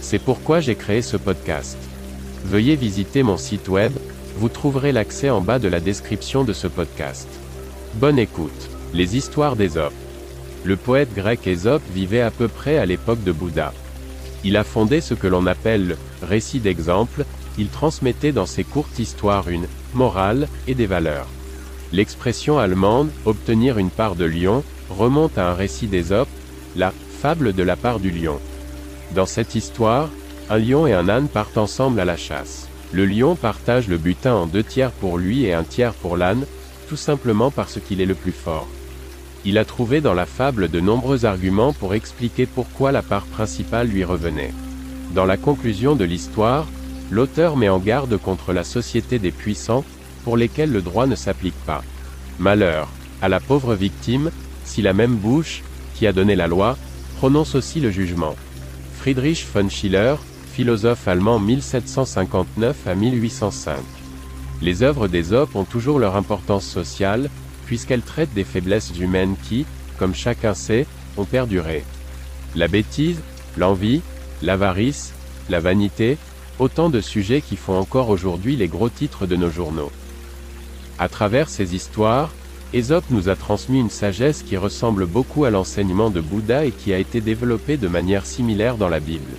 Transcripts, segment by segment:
C'est pourquoi j'ai créé ce podcast. Veuillez visiter mon site web, vous trouverez l'accès en bas de la description de ce podcast. Bonne écoute. Les histoires d'Ésope. Le poète grec Ésope vivait à peu près à l'époque de Bouddha. Il a fondé ce que l'on appelle le récit d'exemple, il transmettait dans ses courtes histoires une morale et des valeurs. L'expression allemande obtenir une part de lion remonte à un récit d'Ésope, la fable de la part du lion. Dans cette histoire, un lion et un âne partent ensemble à la chasse. Le lion partage le butin en deux tiers pour lui et un tiers pour l'âne, tout simplement parce qu'il est le plus fort. Il a trouvé dans la fable de nombreux arguments pour expliquer pourquoi la part principale lui revenait. Dans la conclusion de l'histoire, l'auteur met en garde contre la société des puissants, pour lesquels le droit ne s'applique pas. Malheur à la pauvre victime, si la même bouche, qui a donné la loi, prononce aussi le jugement. Friedrich von Schiller, philosophe allemand 1759 à 1805. Les œuvres d'Ésope ont toujours leur importance sociale, puisqu'elles traitent des faiblesses humaines qui, comme chacun sait, ont perduré. La bêtise, l'envie, l'avarice, la vanité, autant de sujets qui font encore aujourd'hui les gros titres de nos journaux. À travers ces histoires, Ésope nous a transmis une sagesse qui ressemble beaucoup à l'enseignement de Bouddha et qui a été développée de manière similaire dans la Bible.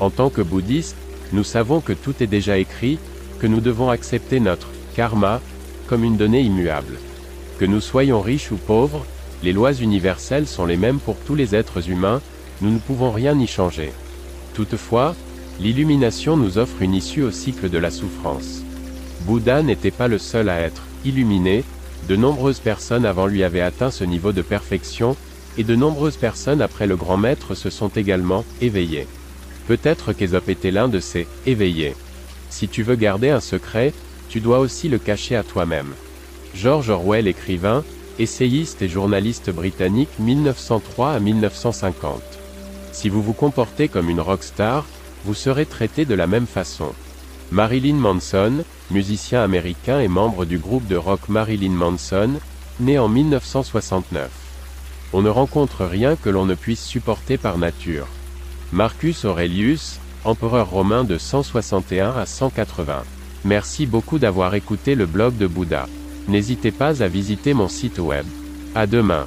En tant que bouddhistes, nous savons que tout est déjà écrit, que nous devons accepter notre karma comme une donnée immuable. Que nous soyons riches ou pauvres, les lois universelles sont les mêmes pour tous les êtres humains, nous ne pouvons rien y changer. Toutefois, l'illumination nous offre une issue au cycle de la souffrance. Bouddha n'était pas le seul à être illuminé, de nombreuses personnes avant lui avaient atteint ce niveau de perfection, et de nombreuses personnes après le grand maître se sont également éveillées. Peut-être qu'Ésope était l'un de ces éveillés. Si tu veux garder un secret, tu dois aussi le cacher à toi-même. George Orwell, écrivain, essayiste et journaliste britannique 1903 à 1950. Si vous vous comportez comme une rockstar, vous serez traité de la même façon. Marilyn Manson, musicien américain et membre du groupe de rock Marilyn Manson, né en 1969. On ne rencontre rien que l'on ne puisse supporter par nature. Marcus Aurelius, empereur romain de 161 à 180. Merci beaucoup d'avoir écouté le blog de Bouddha. N'hésitez pas à visiter mon site web. À demain.